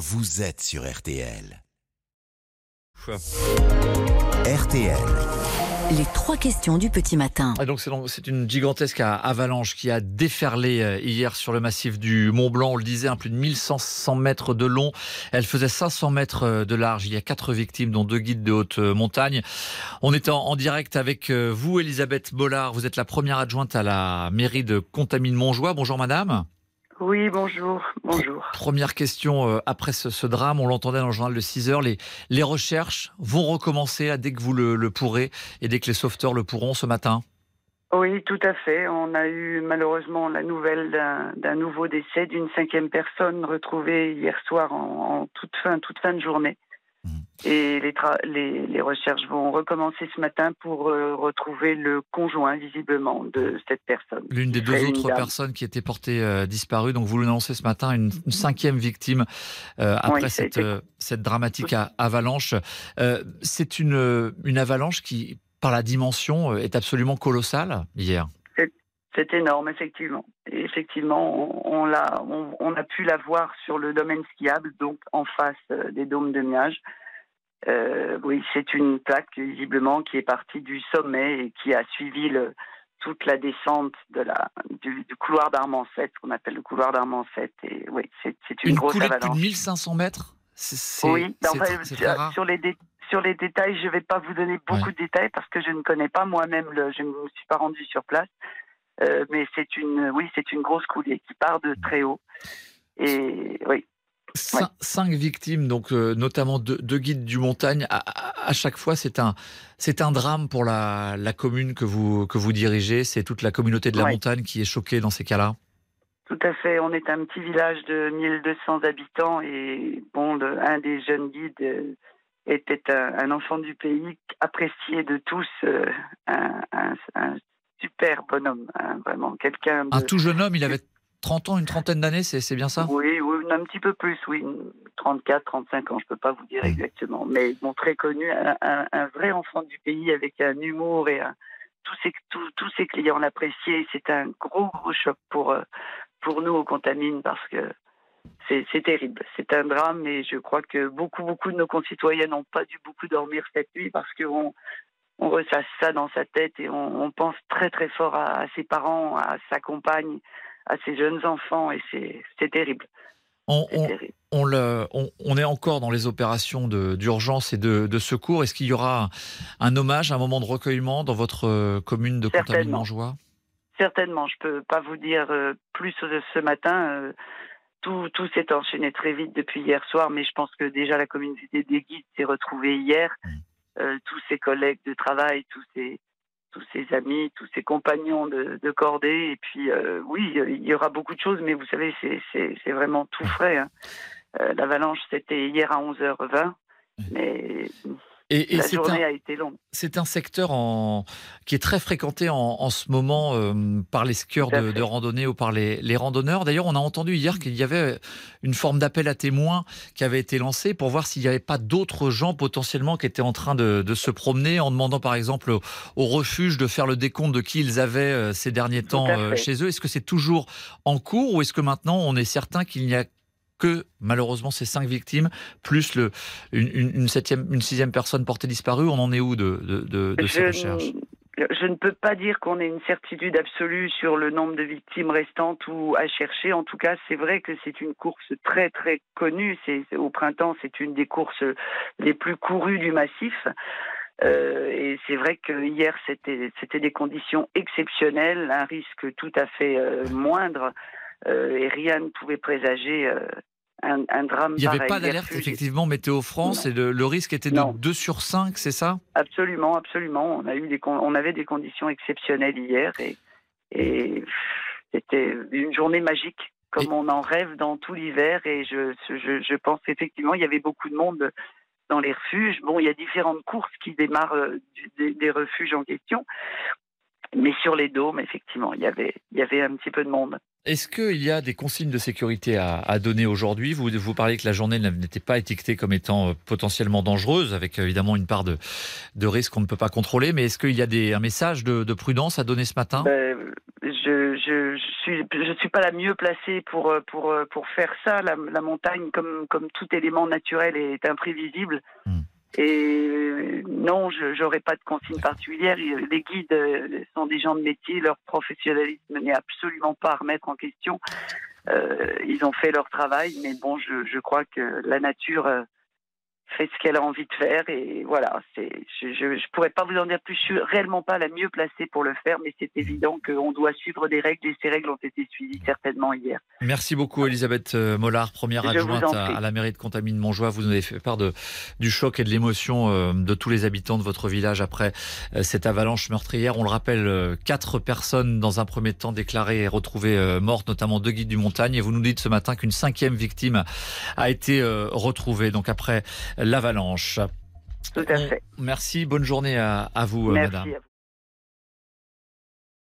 vous êtes sur RTL. RTL. Les trois questions du petit matin. Et donc c'est une gigantesque avalanche qui a déferlé euh, hier sur le massif du Mont Blanc. On le disait, un plus de 1100 mètres de long. Elle faisait 500 mètres euh, de large. Il y a quatre victimes, dont deux guides de haute euh, montagne. On est en, en direct avec vous, Elisabeth Bollard. Vous êtes la première adjointe à la mairie de Contamine-Montjoie. Bonjour madame. Oui, bonjour, bonjour. Première question euh, après ce, ce drame, on l'entendait dans le journal de 6 heures, les, les recherches vont recommencer là, dès que vous le, le pourrez et dès que les sauveteurs le pourront ce matin? Oui, tout à fait. On a eu malheureusement la nouvelle d'un d'un nouveau décès d'une cinquième personne retrouvée hier soir en, en toute fin, toute fin de journée. Et les, tra- les, les recherches vont recommencer ce matin pour euh, retrouver le conjoint, visiblement, de cette personne. L'une des deux autres personnes qui étaient portées euh, disparues, donc vous l'annoncez ce matin, une, une cinquième victime euh, après Oui, a cette, dramatique a- avalanche. C'est une, une avalanche qui, par la dimension, est absolument colossale hier. C'est énorme, effectivement. Et effectivement, on, on, l'a, on, on a pu la voir sur le domaine skiable, donc en face des dômes de Miage. Euh, oui, c'est une plaque visiblement qui est partie du sommet et qui a suivi le, toute la descente de la, du, du couloir d'Armancette, qu'on appelle le couloir d'Armancette. Et oui, c'est, une, Une, grosse coulée de plus avalanche. de 1500 mètres? Oui, sur les dé- sur les détails, je ne vais pas vous donner beaucoup Ouais. de détails parce que je ne connais pas moi-même, je ne me suis pas rendu sur place. Euh, mais c'est une, oui, c'est une grosse coulée qui part de très haut. Et oui, Cin- Cinq victimes, donc euh, notamment deux, deux guides du montagne. À, à- à chaque fois, c'est un, c'est un drame pour la, la commune que vous, que vous dirigez. C'est toute la communauté de la Ouais. montagne qui est choquée dans ces cas-là. tout à fait. On est un petit village de 1200 habitants et bon, le- un des jeunes guides euh, était un, un enfant du pays apprécié de tous, euh, un, un- un super bonhomme, hein, vraiment quelqu'un de Un tout jeune homme, il avait 30 ans, une trentaine d'années, c'est bien ça? Oui, oui, un petit peu plus, oui. 34, 35 ans, je peux pas vous dire Mm. exactement. Mais bon, très connu, un, un- un vrai enfant du pays avec un humour et un- tous, ses, tous, tous ses clients l'appréciaient. C'est un gros, gros choc pour, euh, pour nous au Contamine parce que c'est c'est terrible. C'est un drame et je crois que beaucoup, beaucoup de nos concitoyens n'ont pas dû beaucoup dormir cette nuit parce qu'on on ressasse ça dans sa tête et on, on pense très, très fort à, à ses parents, à sa compagne, à ses jeunes enfants et c'est terrible. on, on- on le- on- on est encore dans les opérations d'urgence et de, de secours. Est-ce qu'il y aura un, un hommage, un moment de recueillement dans votre euh, commune de. Contamine-Montjoie Certainement, je peux pas vous dire euh, plus ce matin. euh, tout tout s'est enchaîné très vite depuis hier soir, mais je pense que déjà la communauté des guides s'est retrouvée hier. Mm. Euh, tous ses collègues de travail, tous ses tous ses amis, tous ses compagnons de, de cordée. Et puis euh, oui, il y aura beaucoup de choses, mais vous savez, c'est vraiment tout frais. hein. Euh, L'avalanche, c'était hier à 11h20, mais Et, et la c'est un, journée a été longue. c'est un secteur en, qui est très fréquenté en, en ce moment euh, par les skieurs de, randonnée ou par les, les randonneurs. D'ailleurs, on a entendu hier qu'il y avait une forme d'appel à témoins qui avait été lancé pour voir s'il n'y avait pas d'autres gens potentiellement qui étaient en train de, de se promener en demandant par exemple au, au refuge de faire le décompte de qui ils avaient euh, ces derniers temps euh, chez eux. Est-ce que c'est toujours en cours ou est-ce que maintenant on est certain qu'il n'y a que malheureusement ces cinq victimes plus le, une, septième, une sixième personne portée disparue On en est où de, de, de, de ces je, recherches? je ne peux pas dire qu'on ait une certitude absolue sur le nombre de victimes restantes ou à chercher. En tout cas, c'est vrai que c'est une course très très connue. C'est c'est- au printemps, c'est une des courses les plus courues du massif. Euh, et c'est vrai que hier c'était c'était des conditions exceptionnelles, un risque tout à fait euh, moindre, euh, et rien ne pouvait présager euh, un, un drame. Il n'y avait pas d'alerte, effectivement, Météo France, et le, le risque était de Non. 2 sur 5, c'est ça? Absolument, absolument. On a eu des, on avait des conditions exceptionnelles hier et, et c'était une journée magique, comme Et- on en rêve dans tout l'hiver. Et je, je, je pense effectivement, il y avait beaucoup de monde dans les refuges. Bon, il y a différentes courses qui démarrent euh, des, des refuges en question. Mais sur les dômes, effectivement, il y avait, il y avait un petit peu de monde. Est-ce qu'il y a des consignes de sécurité à, donner aujourd'hui? Vous, vous parlez que la journée n'était pas étiquetée comme étant euh, potentiellement dangereuse, avec euh, évidemment une part de, de risque qu'on ne peut pas contrôler, mais est-ce qu'il y a des, un message de, prudence à donner ce matin? Ben, Je je, suis, je suis pas la mieux placée pour, pour, pour faire ça. La, montagne, comme, comme tout élément naturel, est imprévisible. Hmm. Et non, je n'aurai pas de consigne particulière. Les guides euh, sont des gens de métier, leur professionnalisme n'est absolument pas à remettre en question. Euh, ils ont fait leur travail, mais bon, je, je crois que la nature euh, fait ce qu'elle a envie de faire et voilà. C'est, je, je, pourrais pas vous en dire plus. Je suis réellement pas la mieux placée pour le faire, mais c'est évident qu'on doit suivre des règles et ces règles ont été suivies certainement hier. Merci beaucoup, Elisabeth euh, Mollard, première adjointe à, la mairie de Contamine-Montjoie. Vous nous avez fait part de, du choc et de l'émotion euh, de tous les habitants de votre village après euh, cette avalanche meurtrière. On le rappelle, quatre personnes dans un premier temps déclarées et retrouvées mortes, notamment deux guides du montagne. Et vous nous dites ce matin qu'une cinquième victime a été retrouvée. Donc après l'avalanche. Tout à fait. Merci, bonne journée à, vous, Merci madame.